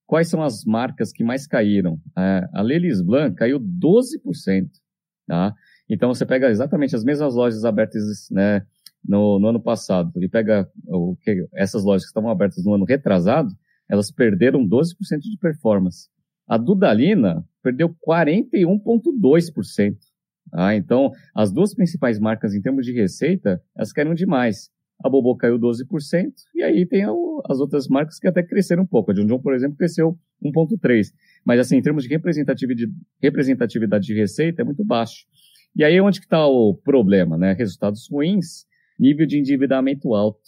Quais são as marcas que mais caíram? É, a Lelis Blanc caiu 12%, tá? Então você pega exatamente as mesmas lojas abertas, né? No, no ano passado e pega o que essas lojas que estavam abertas no ano retrasado, elas perderam 12% de performance. A Dudalina perdeu 41,2%. Ah, então, as duas principais marcas em termos de receita, elas caíram demais. A Bobo caiu 12%, e aí tem as outras marcas que até cresceram um pouco. A John John, por exemplo, cresceu 1,3%. Mas, assim, em termos de representatividade, de receita, é muito baixo. E aí, onde que está o problema? Né? Resultados ruins nível de endividamento alto.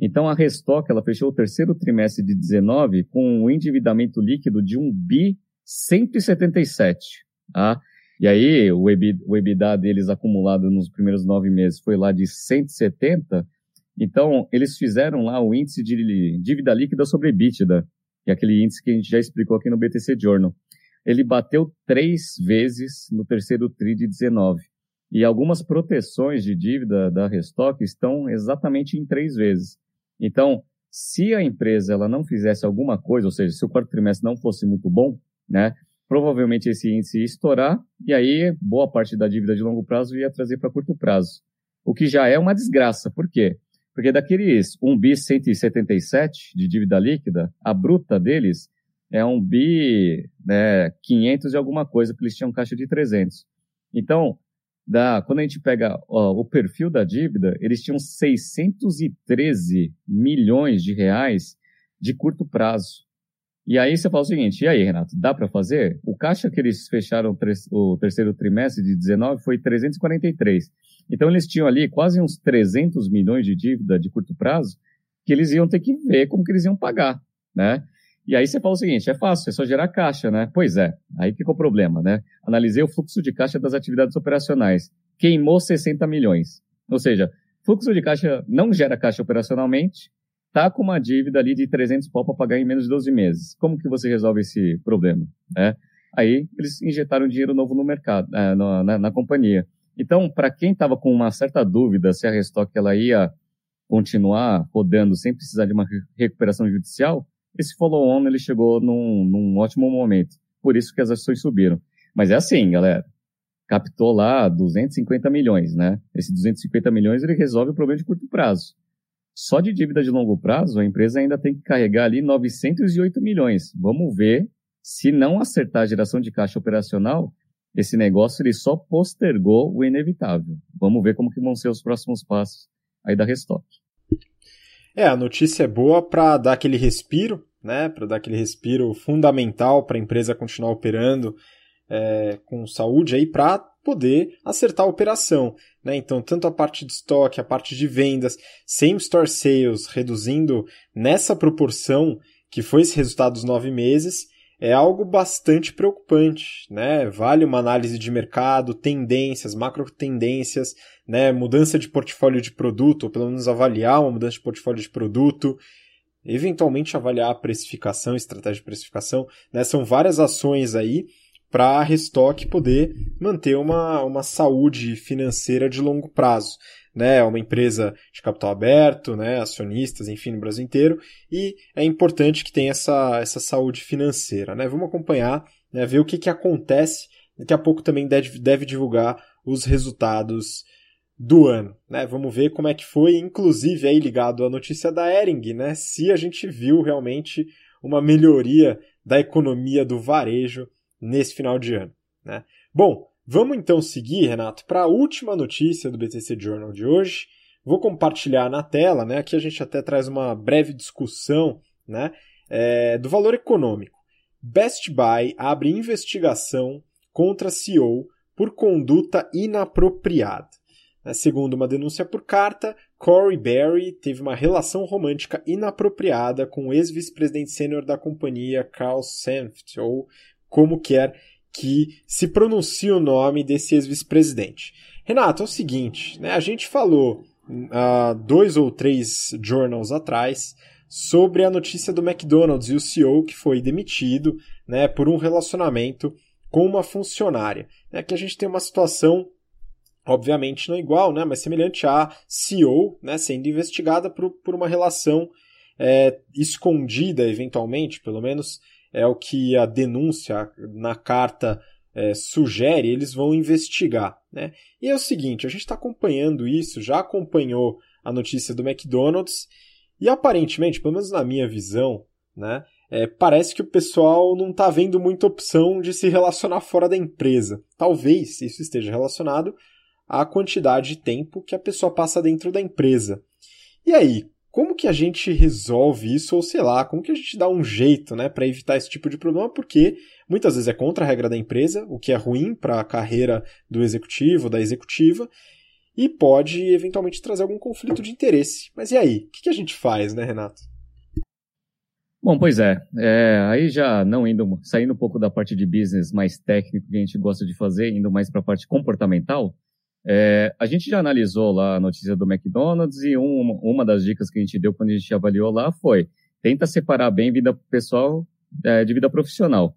Então, a Restock, ela fechou o terceiro trimestre de 19 com um endividamento líquido de 1 bi 177. Tá? E aí, o EBITDA, deles acumulado nos primeiros nove meses foi lá de 170. Então, eles fizeram lá o índice de dívida líquida sobre EBITDA, que é aquele índice que a gente já explicou aqui no BTC Journal. Ele bateu três vezes no terceiro TRI de 19. E algumas proteções de dívida da Restock estão exatamente em três vezes. Então, se a empresa ela não fizesse alguma coisa, ou seja, se o quarto trimestre não fosse muito bom, né, provavelmente esse índice ia estourar e aí boa parte da dívida de longo prazo ia trazer para curto prazo. O que já é uma desgraça. Por quê? Porque daqueles 1 bi 177 de dívida líquida, a bruta deles é um bi né, 500 e alguma coisa, porque eles tinham caixa de 300. Então, da, quando a gente pega ó, o perfil da dívida, eles tinham 613 milhões de reais de curto prazo. E aí você fala o seguinte, e aí, Renato, dá para fazer? O caixa que eles fecharam o terceiro trimestre de 19 foi 343. Então eles tinham ali quase uns 300 milhões de dívida de curto prazo que eles iam ter que ver como que eles iam pagar, né? E aí você fala o seguinte, é fácil, é só gerar caixa, né? Pois é, aí ficou o problema, né? Analisei o fluxo de caixa das atividades operacionais. Queimou 60 milhões. Ou seja, fluxo de caixa não gera caixa operacionalmente, tá com uma dívida ali de 300 pau para pagar em menos de 12 meses. Como que você resolve esse problema? É? Aí eles injetaram dinheiro novo no mercado, é, na, na, na companhia. Então, para quem estava com uma certa dúvida se a Restock ela ia continuar rodando sem precisar de uma recuperação judicial, esse follow-on ele chegou num, num ótimo momento. Por isso que as ações subiram. Mas é assim, galera. Captou lá 250 milhões, né? Esse 250 milhões ele resolve o problema de curto prazo. Só de dívida de longo prazo, a empresa ainda tem que carregar ali 908 milhões. Vamos ver se não acertar a geração de caixa operacional, esse negócio ele só postergou o inevitável. Vamos ver como que vão ser os próximos passos aí da Restock. É, a notícia é boa para dar aquele respiro, né? Para dar aquele respiro fundamental para a empresa continuar operando é, com saúde aí para poder acertar a operação, né? Então, tanto a parte de estoque, a parte de vendas, same store sales reduzindo nessa proporção que foi esse resultado dos nove meses, é algo bastante preocupante, né? Vale uma análise de mercado, tendências, macro tendências, né? Mudança de portfólio de produto, ou pelo menos avaliar uma mudança de portfólio de produto, eventualmente avaliar a precificação, estratégia de precificação, né? São várias ações aí para a Restock poder manter uma, uma saúde financeira de longo prazo né, é uma empresa de capital aberto, né, acionistas, enfim, no Brasil inteiro, e é importante que tenha essa, essa saúde financeira, né? Vamos acompanhar, né, ver o que, que acontece. Daqui a pouco também deve, deve divulgar os resultados do ano, né? Vamos ver como é que foi, inclusive aí ligado à notícia da Ering, né? Se a gente viu realmente uma melhoria da economia do varejo nesse final de ano, né? Bom, Vamos então seguir, Renato, para a última notícia do BTC Journal de hoje. Vou compartilhar na tela, né? Aqui a gente até traz uma breve discussão, né? É, do valor econômico. Best Buy abre investigação contra CEO por conduta inapropriada. Né, segundo uma denúncia por carta, Corey Barry teve uma relação romântica inapropriada com o ex-vice-presidente sênior da companhia, Carl Senft, ou como quer que se pronuncia o nome desse ex-vice-presidente. Renato, é o seguinte, né, a gente falou uh, dois ou três journals atrás sobre a notícia do McDonald's e o CEO que foi demitido né, por um relacionamento com uma funcionária. Né, que a gente tem uma situação, obviamente não igual, né, mas semelhante a CEO né, sendo investigada por, por uma relação é, escondida, eventualmente, pelo menos, é o que a denúncia na carta é, sugere, eles vão investigar. Né? E é o seguinte: a gente está acompanhando isso, já acompanhou a notícia do McDonald's, e aparentemente, pelo menos na minha visão, né, é, parece que o pessoal não está vendo muita opção de se relacionar fora da empresa. Talvez isso esteja relacionado à quantidade de tempo que a pessoa passa dentro da empresa. E aí, como que a gente resolve isso, ou sei lá, como que a gente dá um jeito, né, para evitar esse tipo de problema, porque muitas vezes é contra a regra da empresa, o que é ruim para a carreira do executivo, da executiva, e pode eventualmente trazer algum conflito de interesse. Mas e aí? O que, que a gente faz, né, Renato? Bom, pois é. é. Aí já não indo, saindo um pouco da parte de business mais técnico que a gente gosta de fazer, indo mais para a parte comportamental, é, a gente já analisou lá a notícia do McDonald's e um, uma das dicas que a gente deu quando a gente avaliou lá foi tenta separar bem vida pessoal é, de vida profissional.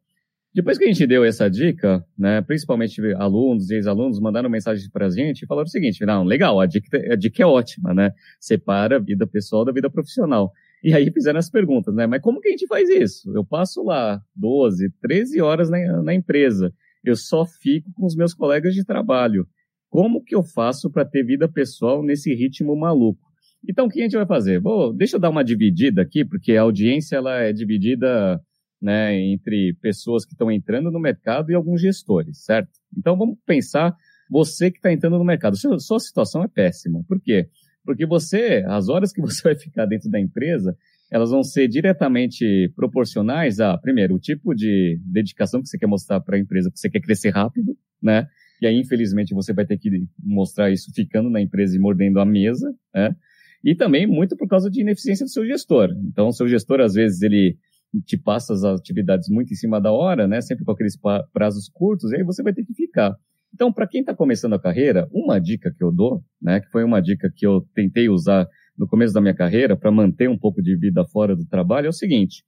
Depois que a gente deu essa dica, né, principalmente alunos e ex-alunos mandaram mensagem para a gente e falaram o seguinte, não, legal, a dica, a dica é ótima, né? Separa a vida pessoal da vida profissional. E aí fizeram as perguntas, né? Mas como que a gente faz isso? Eu passo lá 12, 13 horas na, na empresa. Eu só fico com os meus colegas de trabalho. Como que eu faço para ter vida pessoal nesse ritmo maluco? Então, o que a gente vai fazer? Bom, deixa eu dar uma dividida aqui, porque a audiência ela é dividida né, entre pessoas que estão entrando no mercado e alguns gestores, certo? Então, vamos pensar você que está entrando no mercado. Sua, sua situação é péssima. Por quê? Porque você, as horas que você vai ficar dentro da empresa, elas vão ser diretamente proporcionais a, primeiro, o tipo de dedicação que você quer mostrar para a empresa, que você quer crescer rápido, né? E aí, infelizmente, você vai ter que mostrar isso ficando na empresa e mordendo a mesa, né? E também muito por causa de ineficiência do seu gestor. Então, o seu gestor, às vezes, ele te passa as atividades muito em cima da hora, né? Sempre com aqueles prazos curtos, e aí você vai ter que ficar. Então, para quem está começando a carreira, uma dica que eu dou, né? Que foi uma dica que eu tentei usar no começo da minha carreira para manter um pouco de vida fora do trabalho, é o seguinte: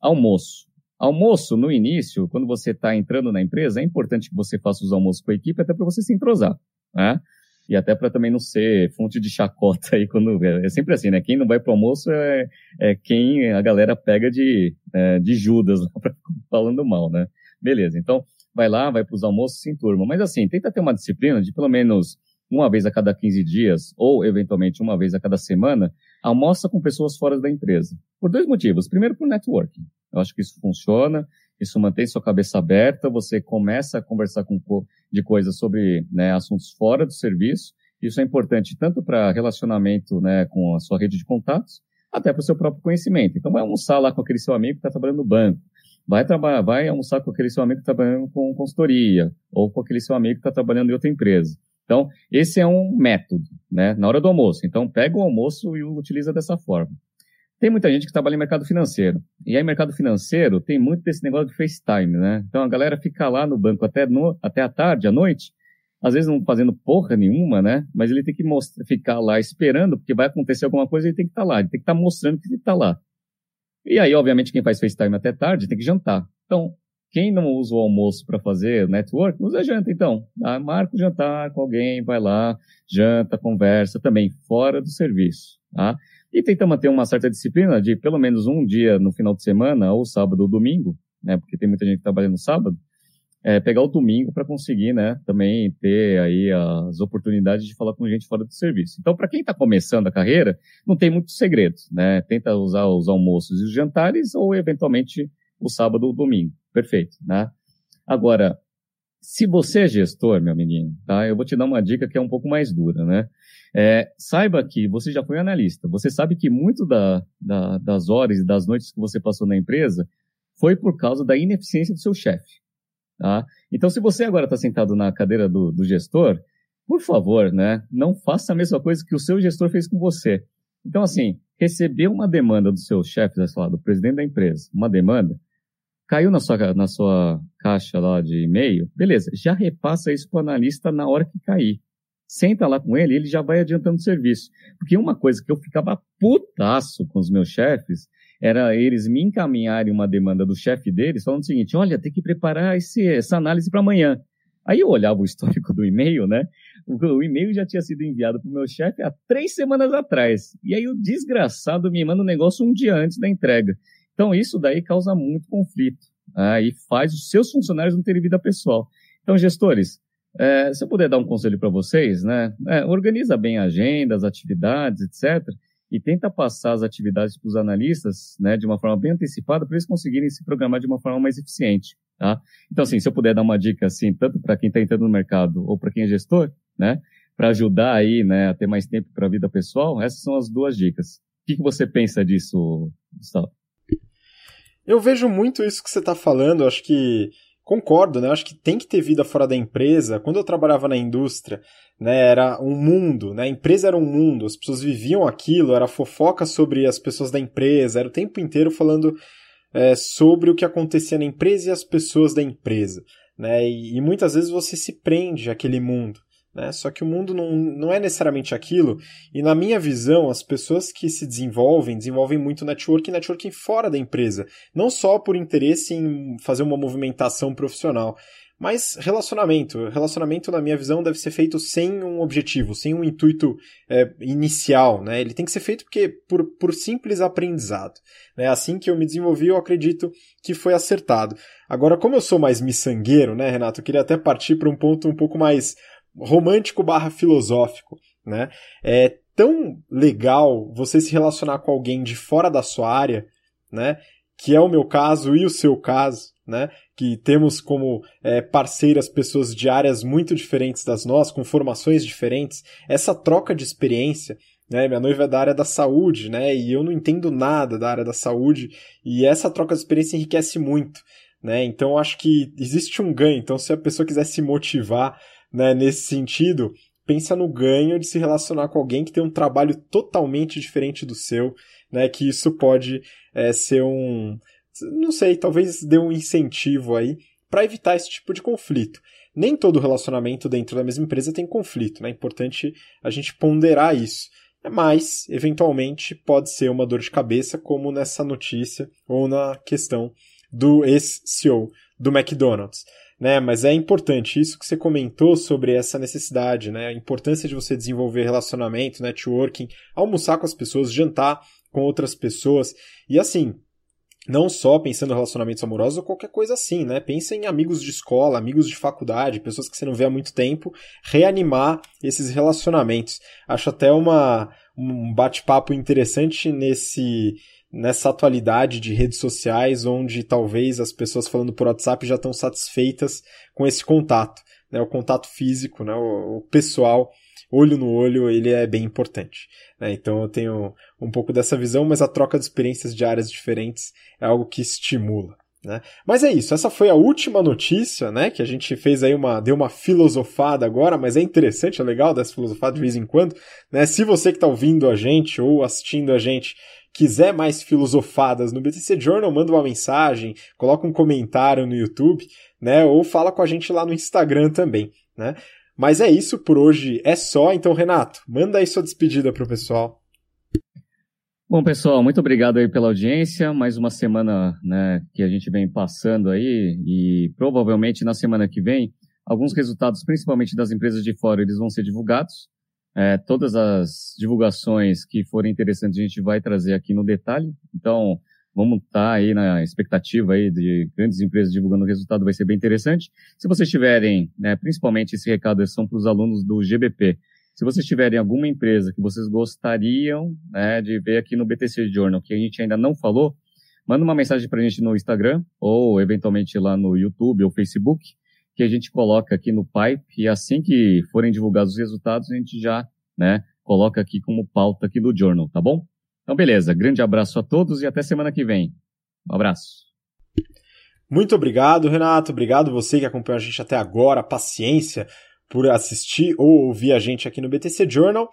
almoço. Almoço, no início, quando você está entrando na empresa, é importante que você faça os almoços com a equipe até para você se entrosar, né? E até para também não ser fonte de chacota aí quando é sempre assim, né? Quem não vai para o almoço é, é, quem a galera pega de, é, de Judas falando mal, né? Beleza, então vai lá, vai para os almoços em turma. Mas assim, tenta ter uma disciplina de pelo menos uma vez a cada 15 dias, ou eventualmente uma vez a cada semana, almoça com pessoas fora da empresa. Por dois motivos. Primeiro, por networking. Eu acho que isso funciona, isso mantém sua cabeça aberta, você começa a conversar com, de coisas sobre né, assuntos fora do serviço. Isso é importante tanto para relacionamento né, com a sua rede de contatos, até para o seu próprio conhecimento. Então, vai almoçar lá com aquele seu amigo que está trabalhando no banco. Vai, trabalhar, vai almoçar com aquele seu amigo que está trabalhando com consultoria, ou com aquele seu amigo que está trabalhando em outra empresa. Então, esse é um método, né? Na hora do almoço. Então, pega o almoço e o utiliza dessa forma. Tem muita gente que trabalha em mercado financeiro. E aí, mercado financeiro tem muito desse negócio de FaceTime, né? Então a galera fica lá no banco até, no, até a tarde, à noite, às vezes não fazendo porra nenhuma, né? Mas ele tem que mostrar, ficar lá esperando, porque vai acontecer alguma coisa, ele tem que estar tá lá, ele tem que estar tá mostrando que ele está lá. E aí, obviamente, quem faz FaceTime até tarde tem que jantar. Então, quem não usa o almoço para fazer network, usa janta, então. Ah, marca o jantar com alguém, vai lá, janta, conversa, também fora do serviço. Tá? E tenta manter uma certa disciplina de pelo menos um dia no final de semana, ou sábado ou domingo, né? Porque tem muita gente que trabalha no sábado, é, pegar o domingo para conseguir, né, também ter aí as oportunidades de falar com gente fora do serviço. Então, para quem está começando a carreira, não tem muito segredo, né? Tenta usar os almoços e os jantares ou eventualmente o sábado ou domingo. Perfeito, né? Agora, se você é gestor, meu menino, tá? Eu vou te dar uma dica que é um pouco mais dura, né? É, saiba que você já foi analista. Você sabe que muito da, da, das horas e das noites que você passou na empresa foi por causa da ineficiência do seu chefe. Tá? Então, se você agora está sentado na cadeira do, do, gestor, por favor, né, não faça a mesma coisa que o seu gestor fez com você. Então, assim, receber uma demanda do seu chefe, lá, do presidente da empresa, uma demanda, caiu na sua, na sua caixa lá de e-mail, beleza, já repassa isso para o analista na hora que cair. Senta lá com ele, ele já vai adiantando o serviço. Porque uma coisa que eu ficava putaço com os meus chefes era eles me encaminharem uma demanda do chefe deles, falando o seguinte: olha, tem que preparar esse, essa análise para amanhã. Aí eu olhava o histórico do e-mail, né? O, o e-mail já tinha sido enviado para o meu chefe há três semanas atrás. E aí o desgraçado me manda um negócio um dia antes da entrega. Então isso daí causa muito conflito. Né? E faz os seus funcionários não terem vida pessoal. Então, gestores, é, se eu puder dar um conselho para vocês, né? É, organiza bem a agenda, as atividades, etc e tenta passar as atividades para os analistas né, de uma forma bem antecipada para eles conseguirem se programar de uma forma mais eficiente. Tá? Então, assim, se eu puder dar uma dica assim, tanto para quem está entrando no mercado ou para quem é gestor, né, para ajudar aí né, a ter mais tempo para a vida pessoal, essas são as duas dicas. O que, que você pensa disso, Gustavo? Eu vejo muito isso que você está falando. Acho que Concordo, né? Acho que tem que ter vida fora da empresa. Quando eu trabalhava na indústria, né, era um mundo, né? A empresa era um mundo, as pessoas viviam aquilo, era fofoca sobre as pessoas da empresa, era o tempo inteiro falando é, sobre o que acontecia na empresa e as pessoas da empresa, né? E, e muitas vezes você se prende àquele mundo. Né? Só que o mundo não, não é necessariamente aquilo, e na minha visão, as pessoas que se desenvolvem, desenvolvem muito networking networking fora da empresa. Não só por interesse em fazer uma movimentação profissional, mas relacionamento. Relacionamento, na minha visão, deve ser feito sem um objetivo, sem um intuito é, inicial. Né? Ele tem que ser feito porque, por, por simples aprendizado. Né? Assim que eu me desenvolvi, eu acredito que foi acertado. Agora, como eu sou mais miçangueiro, né, Renato, eu queria até partir para um ponto um pouco mais romântico barra filosófico, né? É tão legal você se relacionar com alguém de fora da sua área, né? Que é o meu caso e o seu caso, né? Que temos como é, parceiras pessoas de áreas muito diferentes das nossas, com formações diferentes. Essa troca de experiência, né? Minha noiva é da área da saúde, né? E eu não entendo nada da área da saúde. E essa troca de experiência enriquece muito, né? Então acho que existe um ganho. Então se a pessoa quiser se motivar né, nesse sentido, pensa no ganho de se relacionar com alguém que tem um trabalho totalmente diferente do seu, né, que isso pode é, ser um, não sei, talvez dê um incentivo aí para evitar esse tipo de conflito. Nem todo relacionamento dentro da mesma empresa tem conflito, né? É importante a gente ponderar isso. Mas, eventualmente, pode ser uma dor de cabeça, como nessa notícia ou na questão do ex-CEO do McDonald's né? Mas é importante isso que você comentou sobre essa necessidade, né? A importância de você desenvolver relacionamento, networking, almoçar com as pessoas, jantar com outras pessoas. E assim, não só pensando em relacionamentos amorosos ou qualquer coisa assim, né? Pensa em amigos de escola, amigos de faculdade, pessoas que você não vê há muito tempo, reanimar esses relacionamentos. Acho até uma, um bate-papo interessante nesse nessa atualidade de redes sociais, onde talvez as pessoas falando por WhatsApp já estão satisfeitas com esse contato, né? O contato físico, né? O, o pessoal, olho no olho, ele é bem importante. Né? Então eu tenho um pouco dessa visão, mas a troca de experiências de áreas diferentes é algo que estimula. Né? Mas é isso, essa foi a última notícia, né? Que a gente fez aí uma. deu uma filosofada agora, mas é interessante, é legal dessa filosofada de vez em quando. Né? Se você que está ouvindo a gente ou assistindo a gente quiser mais filosofadas no BTC Journal, manda uma mensagem, coloca um comentário no YouTube, né? Ou fala com a gente lá no Instagram também, né? Mas é isso por hoje, é só. Então, Renato, manda aí sua despedida pro pessoal. Bom, pessoal, muito obrigado aí pela audiência. Mais uma semana né, que a gente vem passando aí e provavelmente na semana que vem, alguns resultados, principalmente das empresas de fora, eles vão ser divulgados. É, todas as divulgações que forem interessantes a gente vai trazer aqui no detalhe. Então, vamos estar tá aí na expectativa aí de grandes empresas divulgando o resultado, vai ser bem interessante. Se vocês tiverem, né, principalmente esse recado são para os alunos do GBP, se vocês tiverem alguma empresa que vocês gostariam né, de ver aqui no BTC Journal, que a gente ainda não falou, manda uma mensagem para a gente no Instagram ou eventualmente lá no YouTube ou Facebook, que a gente coloca aqui no Pipe e assim que forem divulgados os resultados, a gente já né, coloca aqui como pauta aqui do Journal, tá bom? Então, beleza. Grande abraço a todos e até semana que vem. Um abraço. Muito obrigado, Renato. Obrigado você que acompanhou a gente até agora. Paciência por assistir ou ouvir a gente aqui no BTC Journal.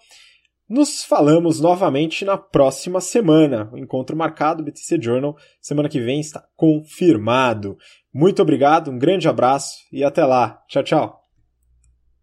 Nos falamos novamente na próxima semana. O encontro marcado, BTC Journal, semana que vem está confirmado. Muito obrigado, um grande abraço e até lá. Tchau, tchau.